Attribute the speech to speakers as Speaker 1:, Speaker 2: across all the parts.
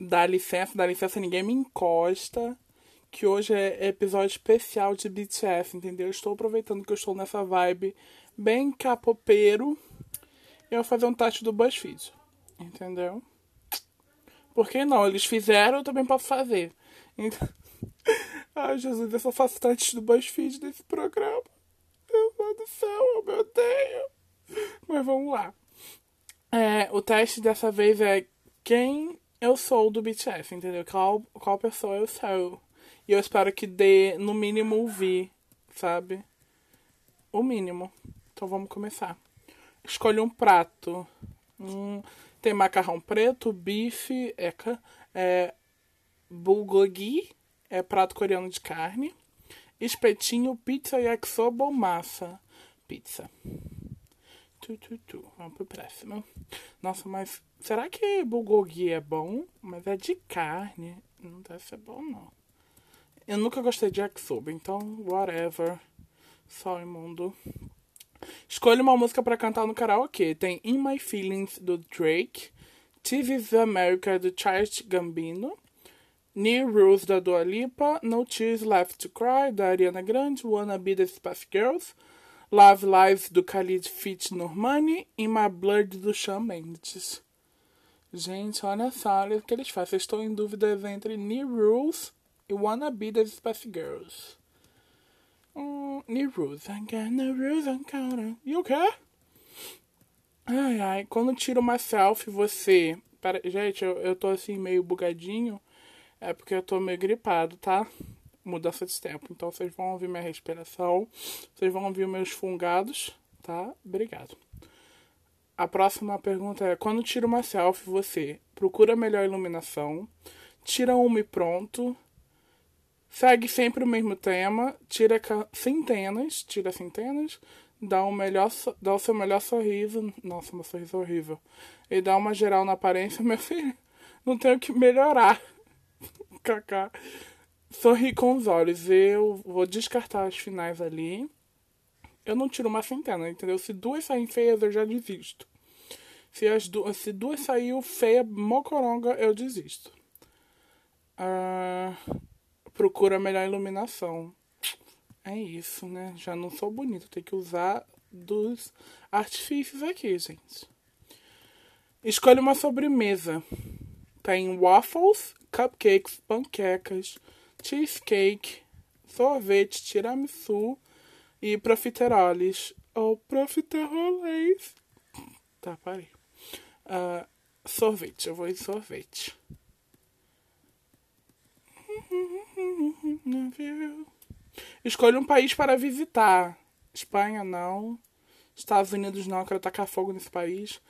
Speaker 1: Dá licença, dá licença, ninguém me encosta. Que hoje é episódio especial de BTS, entendeu? Estou aproveitando que eu estou nessa vibe bem capopeiro. E eu vou fazer um teste do BuzzFeed. Entendeu? Por que não? Eles fizeram, eu também posso fazer. Então... Ai, Jesus, eu só faço teste do BuzzFeed desse programa. Meu Deus do céu, eu me odeio. Mas vamos lá. É, o teste dessa vez é quem eu sou do BTS, entendeu? Qual, qual pessoa eu sou. E eu espero que dê, no mínimo, ouvir, sabe? O mínimo. Então vamos começar. Escolha um prato. Hum, tem macarrão preto, bife, eca, é, bulgogi, é prato coreano de carne, espetinho, pizza, yakisoba massa. Pizza. Tu, tu, tu. Vamos pro próximo. Nossa, mas será que bulgogi é bom? Mas é de carne. Não deve ser bom, não. Eu nunca gostei de yakisoba, então whatever. Só imundo. Escolha uma música para cantar no karaokê. Tem In My Feelings, do Drake. This is America, do Charles Gambino. New Rules, da Dua Lipa. No Tears Left to Cry, da Ariana Grande. Wanna Be the Spice Girls. Love Live, do Khalid Fit Normani. E My Blood, do Shawn Mendes. Gente, olha só, olha o que eles fazem. estou em dúvidas entre New Rules e Wanna Be the Spice Girls. Hum, new rules. I got no rules on counter. E o quê? Ai, ai. Quando tira uma selfie, você... Para... Gente, eu, eu tô assim meio bugadinho. É porque eu tô meio gripado, tá? Mudança de tempo. Então vocês vão ouvir minha respiração. Vocês vão ouvir meus fungados, tá? Obrigado. A próxima pergunta é: quando tira uma selfie, você procura melhor iluminação, tira uma e pronto, Segue sempre o mesmo tema, tira centenas, tira centenas, dá, um melhor, dá o seu melhor sorriso. Nossa, meu sorriso é horrível. E dá uma geral na aparência, meu filho. Não tenho que melhorar. Kaká. Sorri com os olhos. Eu vou descartar as finais ali. Eu não tiro uma centena, entendeu? Se duas saírem feias, eu já desisto. Se, as du se duas saírem feia, mocoronga, eu desisto. Uh, procura melhor iluminação. É isso, né? Já não sou bonito, tem que usar dos artifícios aqui, gente. Escolha uma sobremesa. Tem waffles, cupcakes, panquecas, cheesecake, sorvete, tiramisu e profiteroles. Ou profiteroles. Tá, parei. Uh, sorvete, eu vou em sorvete. Escolha um país para visitar. Espanha, não. Estados Unidos, não. Quero tacar fogo nesse país.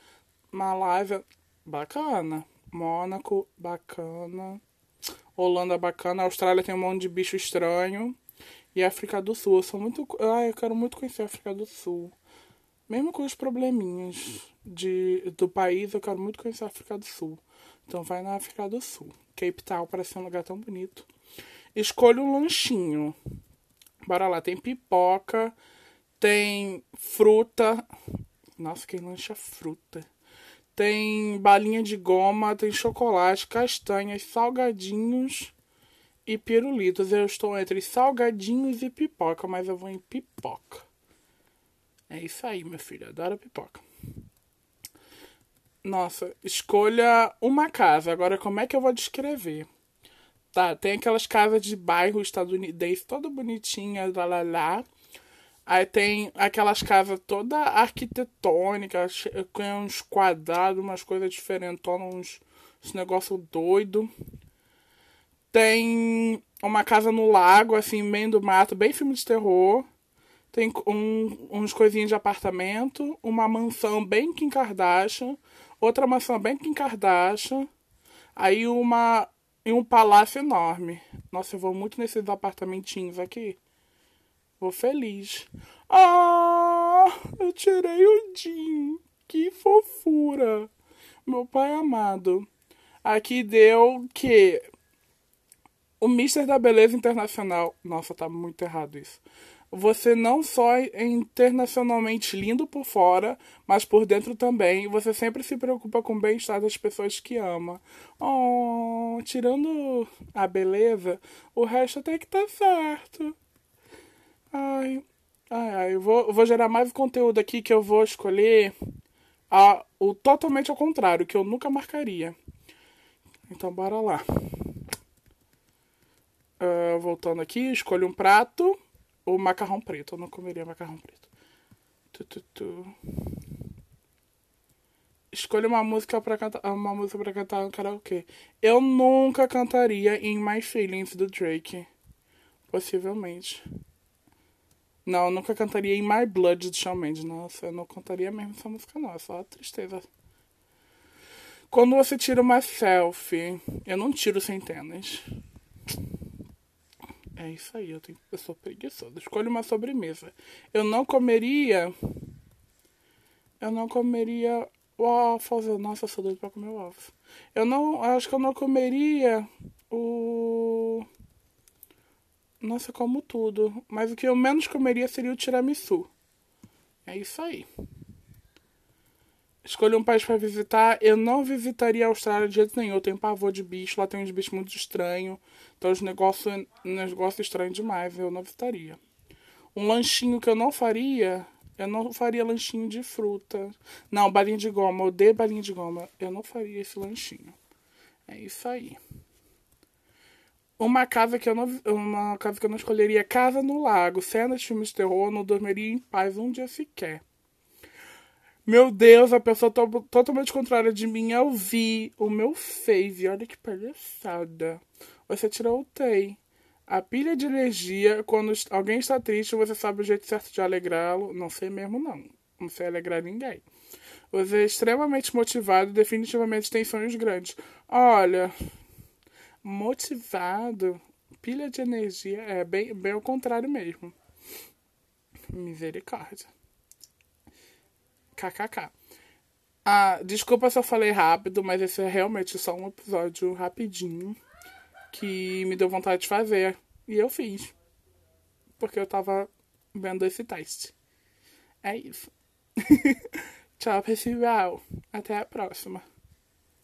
Speaker 1: Malásia, bacana. Mônaco, bacana. Holanda, bacana. Austrália tem um monte de bicho estranho. E África do Sul. Eu sou muito. Ai, eu quero muito conhecer a África do Sul. Mesmo com os probleminhas de, do país, eu quero muito conhecer a África do Sul. Então vai na África do Sul. Cape Town parece um lugar tão bonito. Escolha um lanchinho. Bora lá, tem pipoca, tem fruta. Nossa, quem lancha fruta? Tem balinha de goma, tem chocolate, castanhas, salgadinhos e pirulitos. Eu estou entre salgadinhos e pipoca, mas eu vou em pipoca. É isso aí, meu filho. Adoro pipoca. Nossa, escolha uma casa. Agora, como é que eu vou descrever? Tá, tem aquelas casas de bairro estadunidense, toda bonitinha, lá, lá, lá. Aí tem aquelas casas toda arquitetônicas, com uns quadrados, umas coisas diferentes, uns, uns negócio doido. Tem uma casa no lago, assim, meio do mato, bem filme de terror. Tem um, uns coisinhos de apartamento, uma mansão bem Kim Kardashian, outra mansão bem Kim Kardashian, aí uma e um palácio enorme. Nossa, eu vou muito nesses apartamentinhos aqui. Vou feliz. Ah, eu tirei o Jim. Que fofura. Meu pai amado. Aqui deu que o Mister da Beleza Internacional. Nossa, tá muito errado isso. você não só é internacionalmente lindo por fora, mas por dentro também. Você sempre se preocupa com o bem-estar das pessoas que ama. Oh, tirando a beleza, o resto até que tá certo. Ai, ai, ai. Eu vou, eu vou gerar mais conteúdo aqui que eu vou escolher a, o totalmente ao contrário, que eu nunca marcaria. Então, bora lá. Uh, voltando aqui, escolho um prato. O macarrão preto. Eu não comeria macarrão preto. Tu, tu, tu. Escolha uma música para cantar, uma música para cantar no karaokê. Eu nunca cantaria em My Feelings do Drake. Possivelmente. Não, eu nunca cantaria em My Blood do Shawn Mendes. Nossa, eu não cantaria mesmo essa música não, é só tristeza. Quando você tira uma selfie, eu não tiro centenas. É isso aí, eu, tenho, eu sou preguiçosa. Escolha uma sobremesa. Eu não comeria. Eu não comeria waffles. Nossa, eu sou doido pra comer waffles. Eu não. Acho que eu não comeria o. Nossa, como tudo. Mas o que eu menos comeria seria o tiramisu. É isso aí. Escolha um país para visitar. Eu não visitaria a Austrália de jeito nenhum. Eu tenho pavor de bicho. Lá tem uns bichos muito estranhos. Então os negócios negócio estranhos demais. Eu não visitaria. Um lanchinho que eu não faria. Eu não faria lanchinho de fruta. Não, balinha de goma. Eu odeio balinha de goma. Eu não faria esse lanchinho. É isso aí. Uma casa que eu não, uma casa que eu não escolheria. Casa no Lago. Cena de filmes de terror. Não dormiria em paz um dia sequer. Meu Deus, a pessoa to totalmente contrária de mim. Eu vi o meu face. Olha que palhaçada. Você tirou o TEI. A pilha de energia, quando alguém está triste, você sabe o jeito certo de alegrá-lo. Não sei mesmo, não. Não sei alegrar ninguém. Você é extremamente motivado definitivamente tem sonhos grandes. Olha, motivado, pilha de energia, é bem, bem ao contrário mesmo. Misericórdia. KKK. Ah, desculpa se eu falei rápido, mas esse é realmente só um episódio rapidinho que me deu vontade de fazer. E eu fiz. Porque eu tava vendo esse teste. É isso. Tchau, pessoal. Até a próxima.